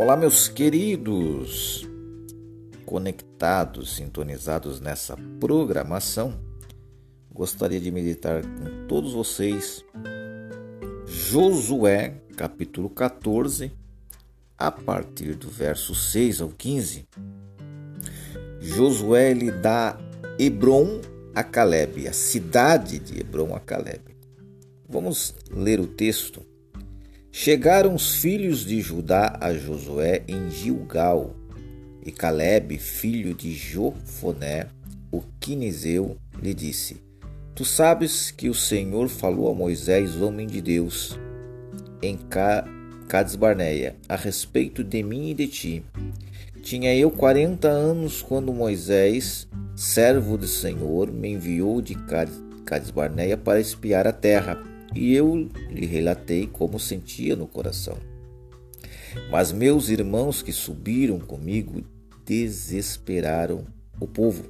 Olá, meus queridos, conectados, sintonizados nessa programação. Gostaria de meditar com todos vocês Josué, capítulo 14, a partir do verso 6 ao 15. Josué lhe dá Hebron a Caleb, a cidade de Hebron a Caleb. Vamos ler o texto. Chegaram os filhos de Judá a Josué em Gilgal, e Caleb, filho de Jofoné, o quinizeu, lhe disse: Tu sabes que o Senhor falou a Moisés, homem de Deus, em Cades Barneia, a respeito de mim e de ti. Tinha eu quarenta anos quando Moisés, servo do Senhor, me enviou de Cades Barneia para espiar a terra e eu lhe relatei como sentia no coração. Mas meus irmãos que subiram comigo desesperaram o povo.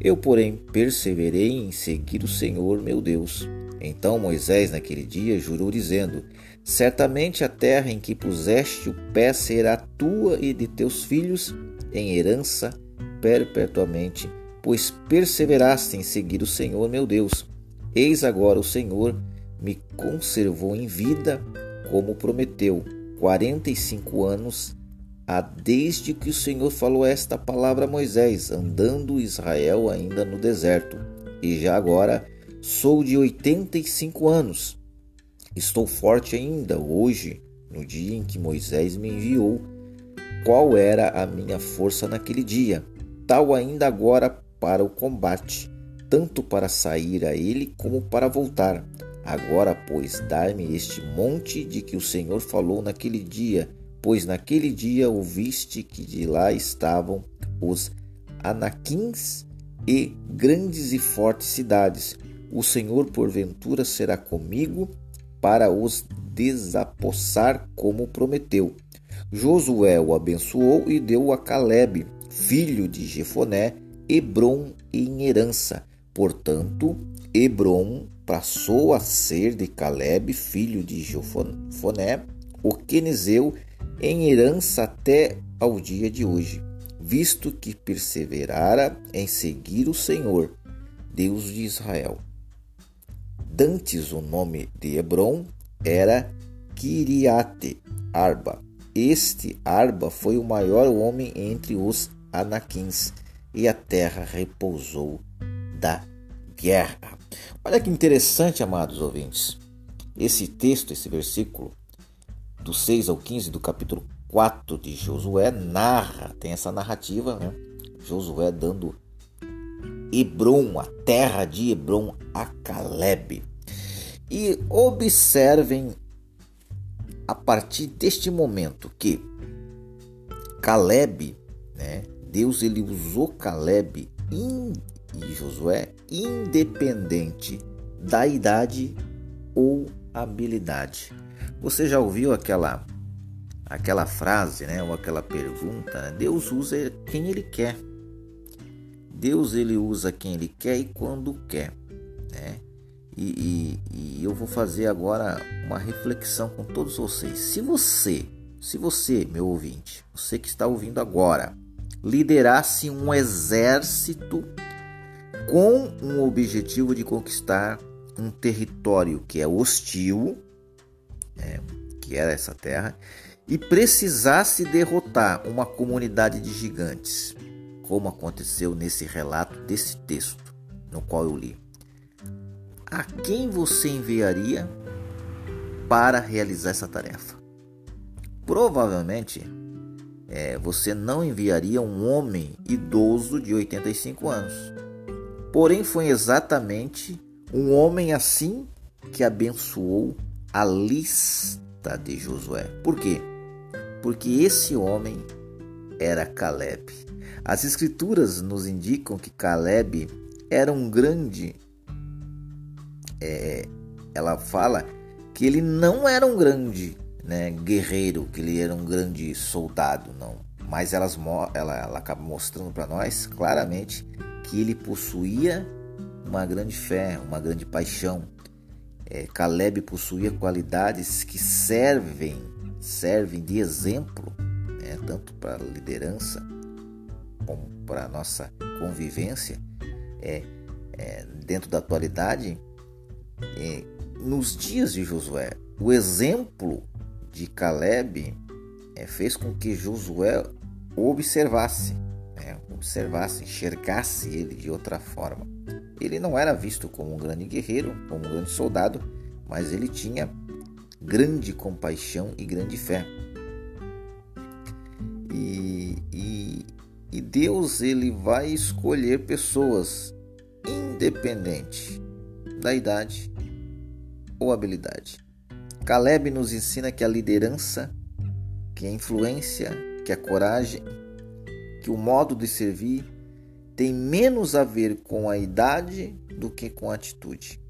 Eu, porém, perseverei em seguir o Senhor meu Deus. Então Moisés, naquele dia, jurou, dizendo: Certamente a terra em que puseste o pé será tua e de teus filhos em herança perpetuamente, pois perseveraste em seguir o Senhor meu Deus. Eis agora o Senhor me conservou em vida, como prometeu, quarenta e cinco anos há desde que o Senhor falou esta palavra a Moisés, andando Israel ainda no deserto. E já agora sou de oitenta e cinco anos. Estou forte ainda hoje, no dia em que Moisés me enviou. Qual era a minha força naquele dia? Tal ainda agora para o combate, tanto para sair a ele como para voltar. Agora, pois, dai-me este monte de que o Senhor falou naquele dia, pois naquele dia ouviste que de lá estavam os anaquins e grandes e fortes cidades. O Senhor, porventura, será comigo para os desapossar, como prometeu. Josué o abençoou e deu a Caleb, filho de Jefoné, Hebron em herança. Portanto, Hebron passou a ser de Caleb, filho de Jofoné, o quenizeu, em herança até ao dia de hoje, visto que perseverara em seguir o Senhor, Deus de Israel. Dantes o nome de Hebron era Kiriate Arba. Este Arba foi o maior homem entre os anaquins, e a terra repousou da guerra. Olha que interessante, amados ouvintes. Esse texto, esse versículo, do 6 ao 15 do capítulo 4 de Josué, narra, tem essa narrativa, né? Josué dando Hebron, a terra de Hebron, a Caleb. E observem a partir deste momento que Caleb, né? Deus ele usou Caleb e Josué, independente da idade ou habilidade. Você já ouviu aquela aquela frase, né, ou aquela pergunta? Né? Deus usa quem ele quer. Deus ele usa quem ele quer e quando quer, né? E, e, e eu vou fazer agora uma reflexão com todos vocês. Se você, se você, meu ouvinte, você que está ouvindo agora, liderasse um exército com um objetivo de conquistar um território que é hostil, né, que era essa terra, e precisasse derrotar uma comunidade de gigantes, como aconteceu nesse relato desse texto no qual eu li. A quem você enviaria para realizar essa tarefa? Provavelmente é, você não enviaria um homem idoso de 85 anos Porém, foi exatamente um homem assim que abençoou a lista de Josué. Por quê? Porque esse homem era Caleb. As escrituras nos indicam que Caleb era um grande. É, ela fala que ele não era um grande né, guerreiro, que ele era um grande soldado, não. Mas elas, ela, ela acaba mostrando para nós claramente que ele possuía uma grande fé, uma grande paixão. É, Caleb possuía qualidades que servem, servem de exemplo né, tanto para a liderança como para a nossa convivência é, é, dentro da atualidade, é, nos dias de Josué, o exemplo de Caleb é, fez com que Josué observasse, observasse, enxergasse ele de outra forma. Ele não era visto como um grande guerreiro, como um grande soldado, mas ele tinha grande compaixão e grande fé. E, e, e Deus ele vai escolher pessoas independente da idade ou habilidade. Caleb nos ensina que a liderança, que a influência, que a coragem, que o modo de servir tem menos a ver com a idade do que com a atitude.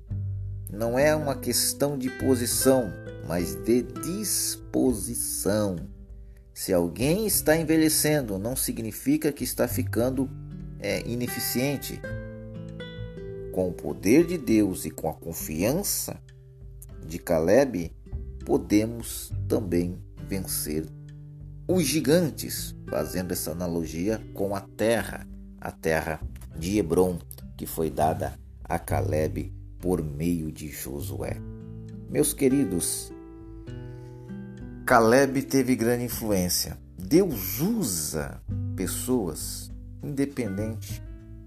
Não é uma questão de posição, mas de disposição. Se alguém está envelhecendo, não significa que está ficando é, ineficiente. Com o poder de Deus e com a confiança de Caleb, podemos também vencer os gigantes, fazendo essa analogia com a terra, a terra de Hebron, que foi dada a Caleb por meio de Josué. Meus queridos, Caleb teve grande influência. Deus usa pessoas independente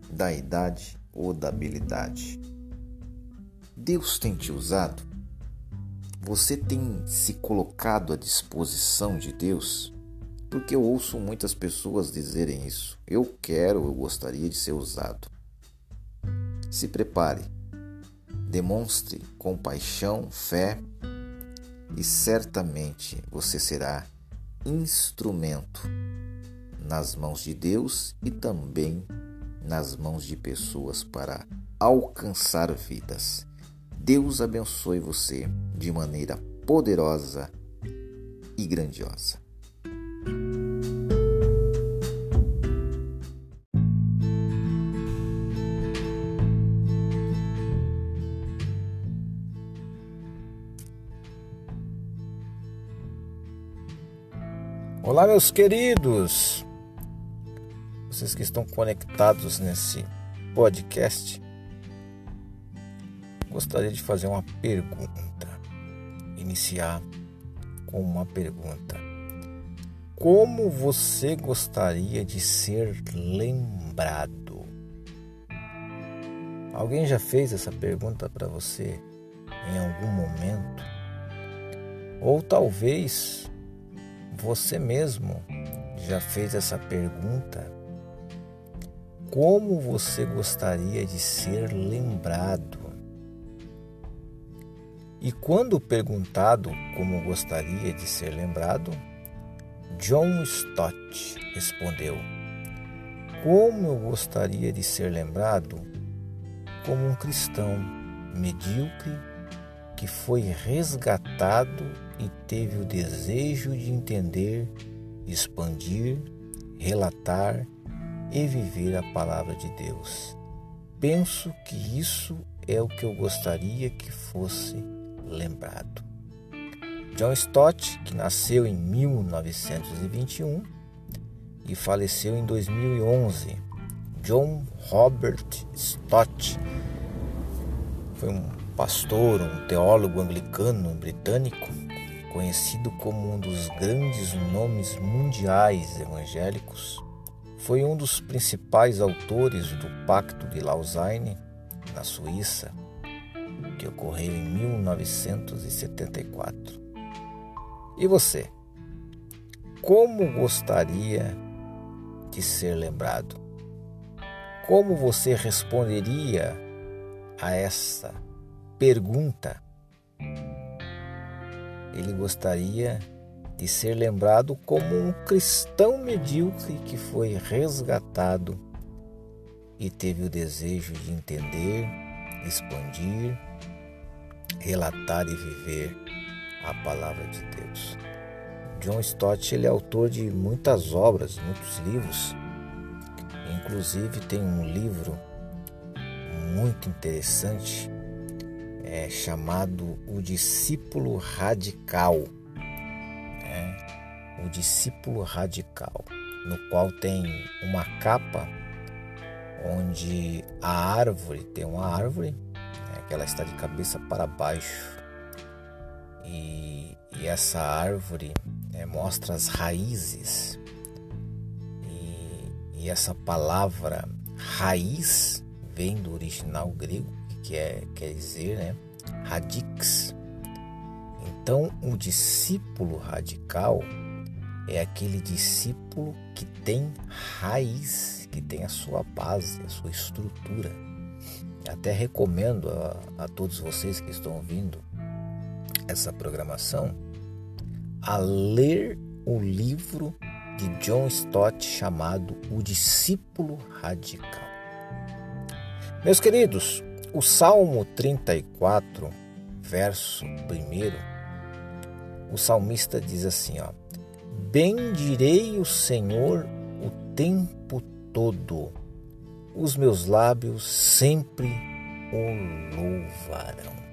da idade ou da habilidade. Deus tem te usado? Você tem se colocado à disposição de Deus? Porque eu ouço muitas pessoas dizerem isso. Eu quero, eu gostaria de ser usado. Se prepare, demonstre compaixão, fé e certamente você será instrumento nas mãos de Deus e também nas mãos de pessoas para alcançar vidas. Deus abençoe você de maneira poderosa e grandiosa. Olá, meus queridos, vocês que estão conectados nesse podcast, gostaria de fazer uma pergunta. Iniciar com uma pergunta: Como você gostaria de ser lembrado? Alguém já fez essa pergunta para você em algum momento? Ou talvez você mesmo já fez essa pergunta? Como você gostaria de ser lembrado? E quando perguntado como gostaria de ser lembrado, John Stott respondeu: Como eu gostaria de ser lembrado como um cristão medíocre que foi resgatado e teve o desejo de entender, expandir, relatar e viver a palavra de Deus. Penso que isso é o que eu gostaria que fosse lembrado. John Stott, que nasceu em 1921 e faleceu em 2011. John Robert Stott foi um pastor, um teólogo anglicano britânico, conhecido como um dos grandes nomes mundiais evangélicos, foi um dos principais autores do Pacto de Lausanne, na Suíça, que ocorreu em 1974. E você? Como gostaria de ser lembrado? Como você responderia a essa pergunta. Ele gostaria de ser lembrado como um cristão medíocre que foi resgatado e teve o desejo de entender, expandir, relatar e viver a palavra de Deus. John Stott ele é autor de muitas obras, muitos livros. Inclusive tem um livro muito interessante é, chamado o discípulo radical. O O Discípulo Radical, no qual tem uma capa onde a árvore tem uma árvore né, que ela está de cabeça para baixo e, e essa árvore é, mostra as raízes e, e essa palavra raiz vem do original grego que é, quer dizer né, radix então, um discípulo radical é aquele discípulo que tem raiz, que tem a sua base, a sua estrutura. Até recomendo a, a todos vocês que estão ouvindo essa programação a ler o livro de John Stott chamado O Discípulo Radical. Meus queridos, o Salmo 34, verso 1 o salmista diz assim, ó: Bendirei o Senhor o tempo todo. Os meus lábios sempre o louvarão.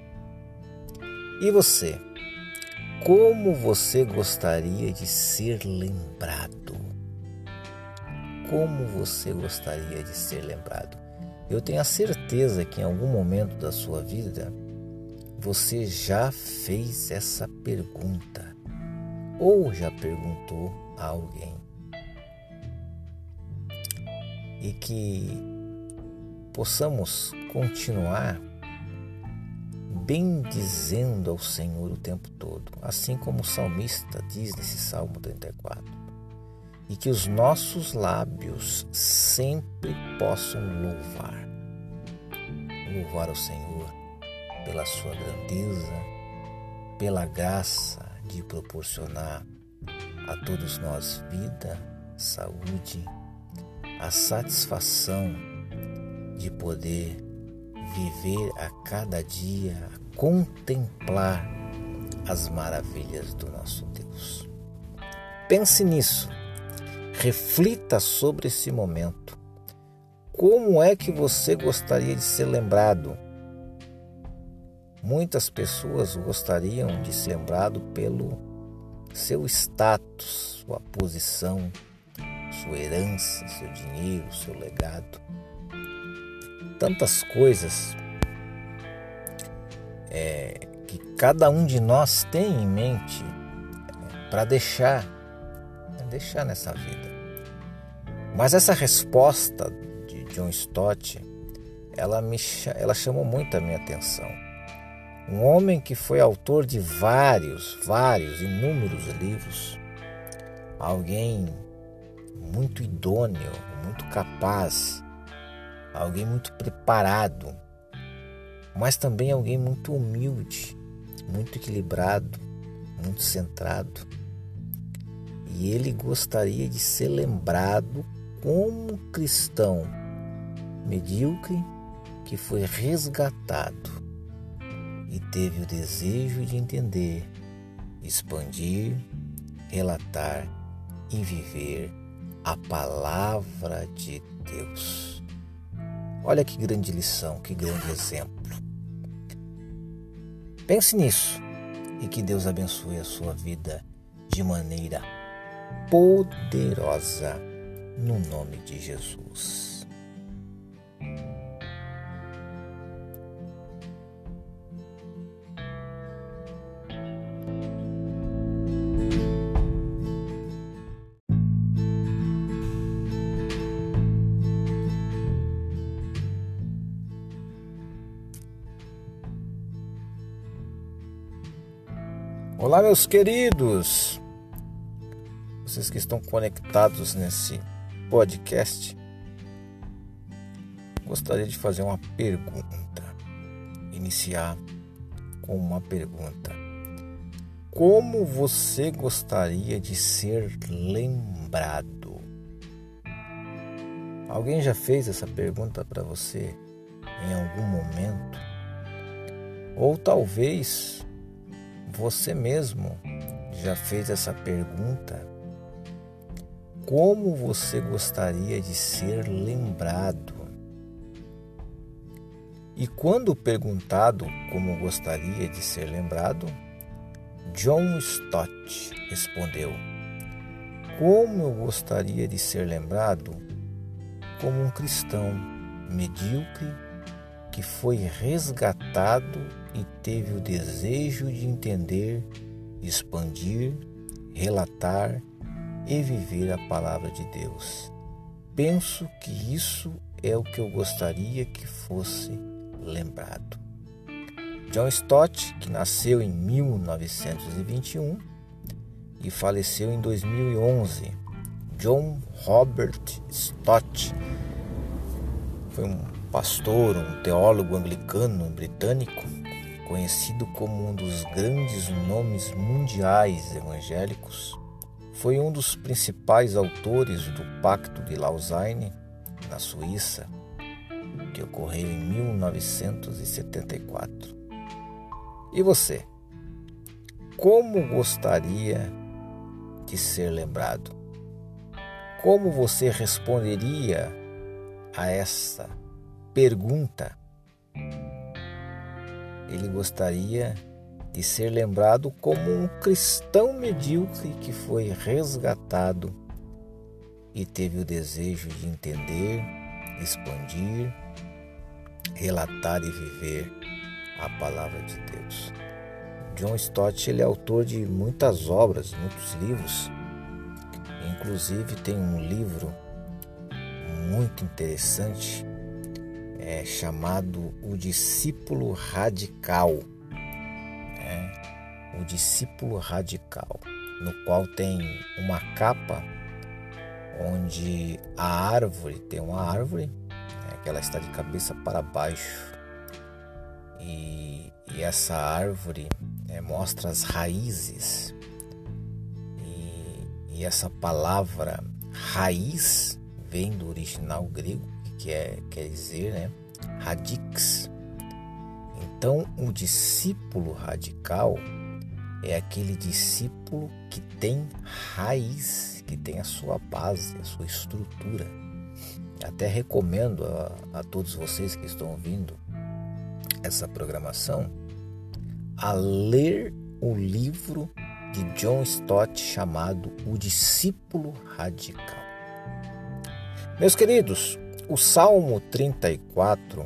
E você? Como você gostaria de ser lembrado? Como você gostaria de ser lembrado? Eu tenho a certeza que em algum momento da sua vida você já fez essa pergunta ou já perguntou a alguém? E que possamos continuar bendizendo ao Senhor o tempo todo, assim como o salmista diz nesse Salmo 34. E que os nossos lábios sempre possam louvar. Louvar ao Senhor pela sua grandeza, pela graça de proporcionar a todos nós vida, saúde, a satisfação de poder viver a cada dia, contemplar as maravilhas do nosso Deus. Pense nisso, reflita sobre esse momento. Como é que você gostaria de ser lembrado? Muitas pessoas gostariam de ser lembrado pelo seu status, sua posição, sua herança, seu dinheiro, seu legado. Tantas coisas é, que cada um de nós tem em mente é, para deixar, né, deixar nessa vida. Mas essa resposta de John Stott, ela me ela chamou muito a minha atenção um homem que foi autor de vários, vários, inúmeros livros, alguém muito idôneo, muito capaz, alguém muito preparado, mas também alguém muito humilde, muito equilibrado, muito centrado. E ele gostaria de ser lembrado como cristão medíocre que foi resgatado e teve o desejo de entender, expandir, relatar e viver a palavra de Deus. Olha que grande lição, que grande exemplo. Pense nisso e que Deus abençoe a sua vida de maneira poderosa no nome de Jesus. Olá, meus queridos, vocês que estão conectados nesse podcast, gostaria de fazer uma pergunta. Iniciar com uma pergunta: Como você gostaria de ser lembrado? Alguém já fez essa pergunta para você em algum momento? Ou talvez você mesmo já fez essa pergunta? Como você gostaria de ser lembrado? E quando perguntado como gostaria de ser lembrado, John Stott respondeu: Como eu gostaria de ser lembrado como um cristão medíocre que foi resgatado e teve o desejo de entender, expandir, relatar e viver a palavra de Deus. Penso que isso é o que eu gostaria que fosse lembrado. John Stott, que nasceu em 1921 e faleceu em 2011. John Robert Stott foi um pastor, um teólogo anglicano britânico, conhecido como um dos grandes nomes mundiais evangélicos foi um dos principais autores do Pacto de Lausanne, na Suíça, que ocorreu em 1974. E você? Como gostaria de ser lembrado? Como você responderia a essa pergunta? Ele gostaria de ser lembrado como um cristão medíocre que foi resgatado e teve o desejo de entender, expandir, relatar e viver a palavra de Deus. John Stott ele é autor de muitas obras, muitos livros. Inclusive tem um livro muito interessante é, chamado O Discípulo Radical. O discípulo radical, no qual tem uma capa onde a árvore tem uma árvore né, que ela está de cabeça para baixo. E, e essa árvore né, mostra as raízes. E, e, essa palavra raiz vem do original grego que é, quer dizer né, radix então o discípulo radical é aquele discípulo que tem raiz, que tem a sua base, a sua estrutura. Até recomendo a, a todos vocês que estão ouvindo essa programação a ler o livro de John Stott chamado O Discípulo Radical. Meus queridos, o Salmo 34,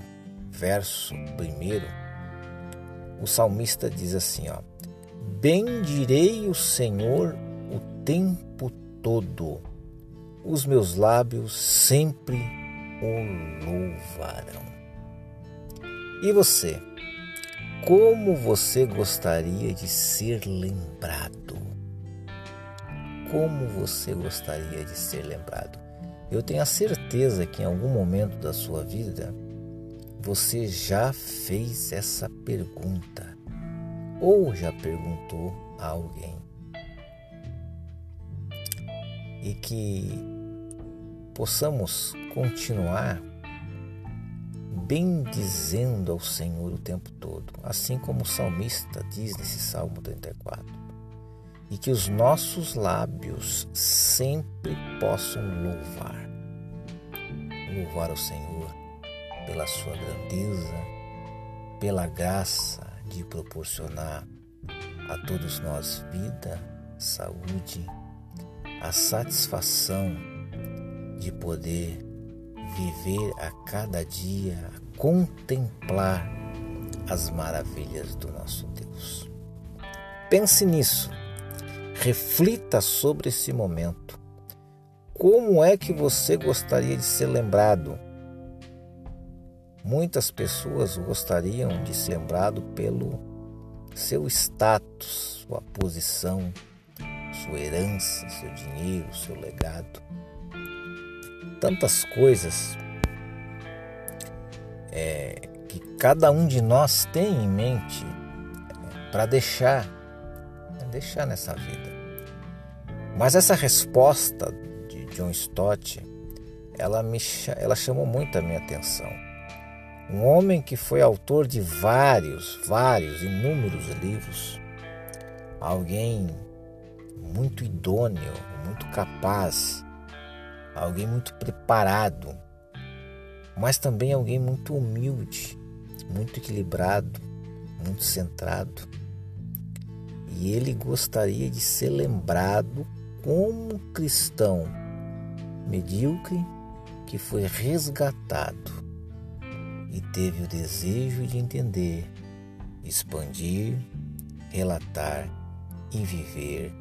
verso 1, o salmista diz assim, ó: Bendirei o Senhor o tempo todo, os meus lábios sempre o louvarão. E você? Como você gostaria de ser lembrado? Como você gostaria de ser lembrado? Eu tenho a certeza que em algum momento da sua vida você já fez essa pergunta ou já perguntou a alguém. E que possamos continuar bendizendo ao Senhor o tempo todo, assim como o salmista diz nesse Salmo 34. E que os nossos lábios sempre possam louvar. Louvar ao Senhor pela sua grandeza, pela graça de proporcionar a todos nós vida, saúde, a satisfação de poder viver a cada dia, contemplar as maravilhas do nosso Deus. Pense nisso, reflita sobre esse momento. Como é que você gostaria de ser lembrado? Muitas pessoas gostariam de ser lembrado pelo seu status, sua posição, sua herança, seu dinheiro, seu legado. Tantas coisas é, que cada um de nós tem em mente é, para deixar, deixar nessa vida. Mas essa resposta de John Stott, ela me ela chamou muito a minha atenção um homem que foi autor de vários, vários, inúmeros livros, alguém muito idôneo, muito capaz, alguém muito preparado, mas também alguém muito humilde, muito equilibrado, muito centrado. E ele gostaria de ser lembrado como cristão medíocre que foi resgatado e teve o desejo de entender, expandir, relatar e viver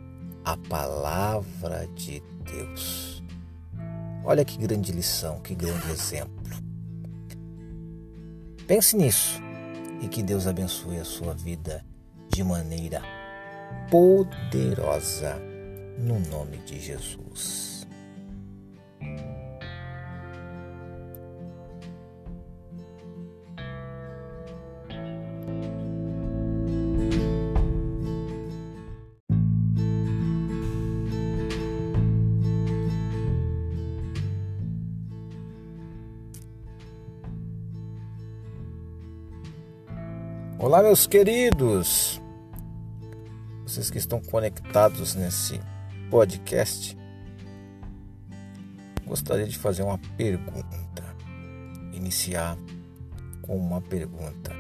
a palavra de Deus. Olha que grande lição, que grande exemplo. Pense nisso e que Deus abençoe a sua vida de maneira poderosa no nome de Jesus. Olá, meus queridos, vocês que estão conectados nesse podcast, gostaria de fazer uma pergunta. Iniciar com uma pergunta: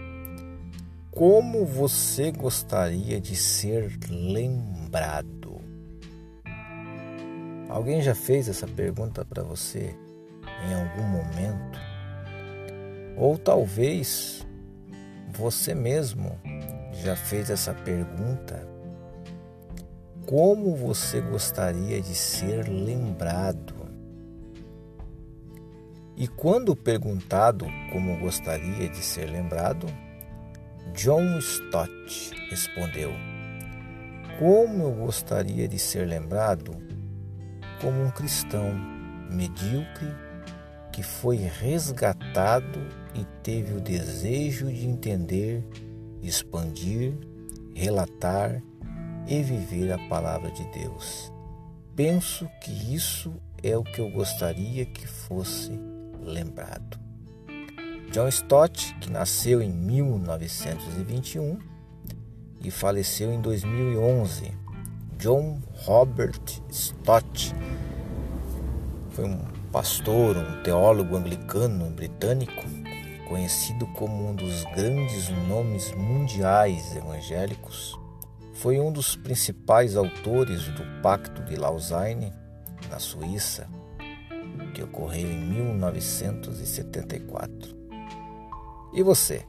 Como você gostaria de ser lembrado? Alguém já fez essa pergunta para você em algum momento? Ou talvez você mesmo já fez essa pergunta? Como você gostaria de ser lembrado? E quando perguntado como gostaria de ser lembrado, John Stott respondeu: Como eu gostaria de ser lembrado como um cristão medíocre que foi resgatado e teve o desejo de entender, expandir, relatar e viver a palavra de Deus. Penso que isso é o que eu gostaria que fosse lembrado. John Stott, que nasceu em 1921 e faleceu em 2011. John Robert Stott foi um pastor, um teólogo anglicano britânico, conhecido como um dos grandes nomes mundiais evangélicos, foi um dos principais autores do Pacto de Lausanne, na Suíça, que ocorreu em 1974. E você?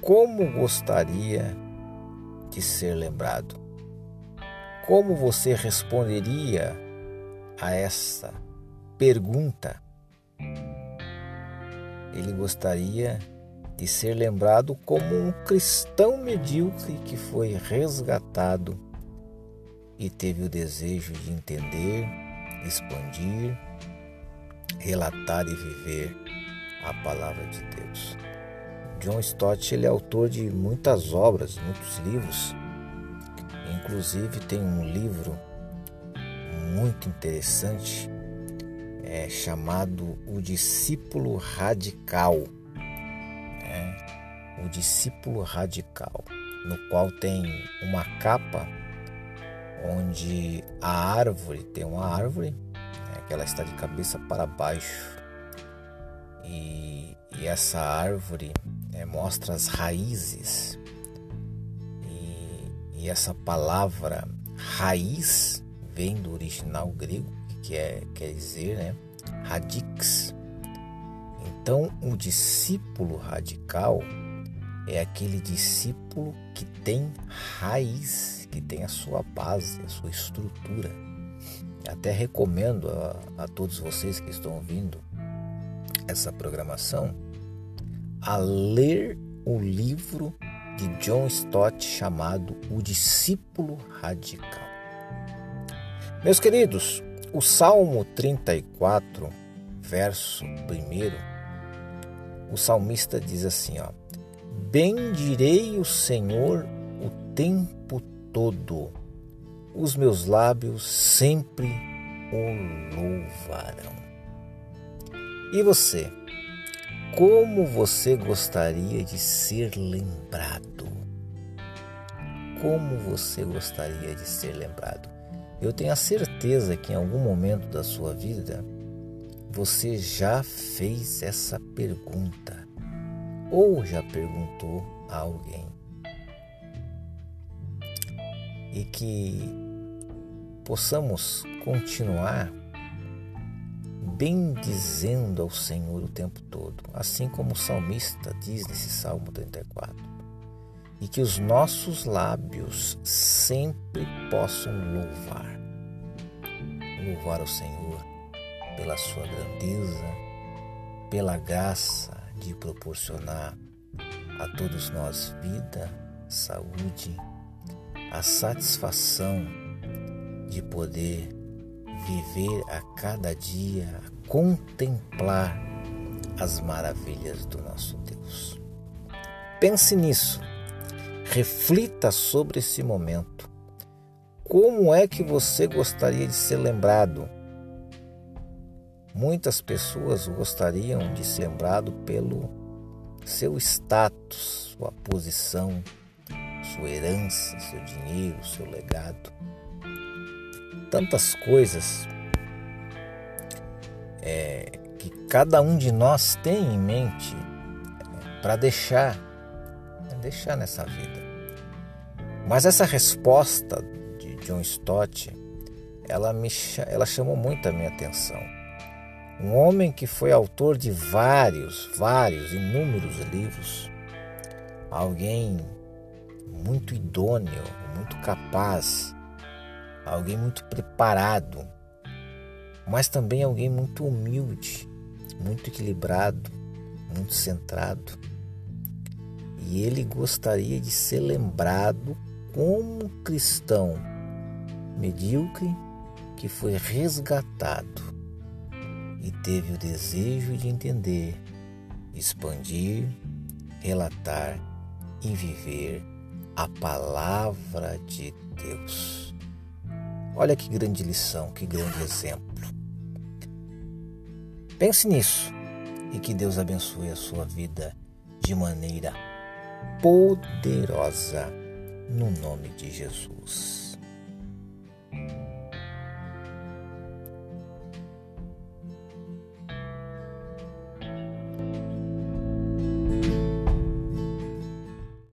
Como gostaria de ser lembrado? Como você responderia a essa pergunta. Ele gostaria de ser lembrado como um cristão medíocre que foi resgatado e teve o desejo de entender, expandir, relatar e viver a palavra de Deus. John Stott ele é autor de muitas obras, muitos livros. Inclusive tem um livro muito interessante é, chamado O Discípulo Radical. O Discípulo Radical, no qual tem uma capa onde a árvore tem uma árvore né, que ela está de cabeça para baixo e, e essa árvore né, mostra as raízes e, e essa palavra raiz vem do original grego que é, quer dizer, né? Radix. Então, o discípulo radical é aquele discípulo que tem raiz, que tem a sua base, a sua estrutura. Até recomendo a, a todos vocês que estão ouvindo essa programação a ler o livro de John Stott chamado O Discípulo Radical. Meus queridos, o Salmo 34, verso 1, o salmista diz assim, ó: Bendirei o Senhor o tempo todo. Os meus lábios sempre o louvarão. E você? Como você gostaria de ser lembrado? Como você gostaria de ser lembrado? Eu tenho a certeza que em algum momento da sua vida você já fez essa pergunta ou já perguntou a alguém. E que possamos continuar bendizendo ao Senhor o tempo todo, assim como o salmista diz nesse Salmo 34. E que os nossos lábios sempre possam louvar. Louvar ao Senhor pela sua grandeza, pela graça de proporcionar a todos nós vida, saúde, a satisfação de poder viver a cada dia, contemplar as maravilhas do nosso Deus. Pense nisso, reflita sobre esse momento. Como é que você gostaria de ser lembrado? Muitas pessoas gostariam de ser lembrado pelo seu status, sua posição, sua herança, seu dinheiro, seu legado. Tantas coisas é, que cada um de nós tem em mente é, para deixar, é, deixar nessa vida. Mas essa resposta de John Stott, ela me ela chamou muito a minha atenção um homem que foi autor de vários, vários, inúmeros livros, alguém muito idôneo, muito capaz, alguém muito preparado, mas também alguém muito humilde, muito equilibrado, muito centrado. E ele gostaria de ser lembrado como cristão medíocre que foi resgatado e teve o desejo de entender, expandir, relatar e viver a palavra de Deus. Olha que grande lição, que grande exemplo. Pense nisso e que Deus abençoe a sua vida de maneira poderosa no nome de Jesus.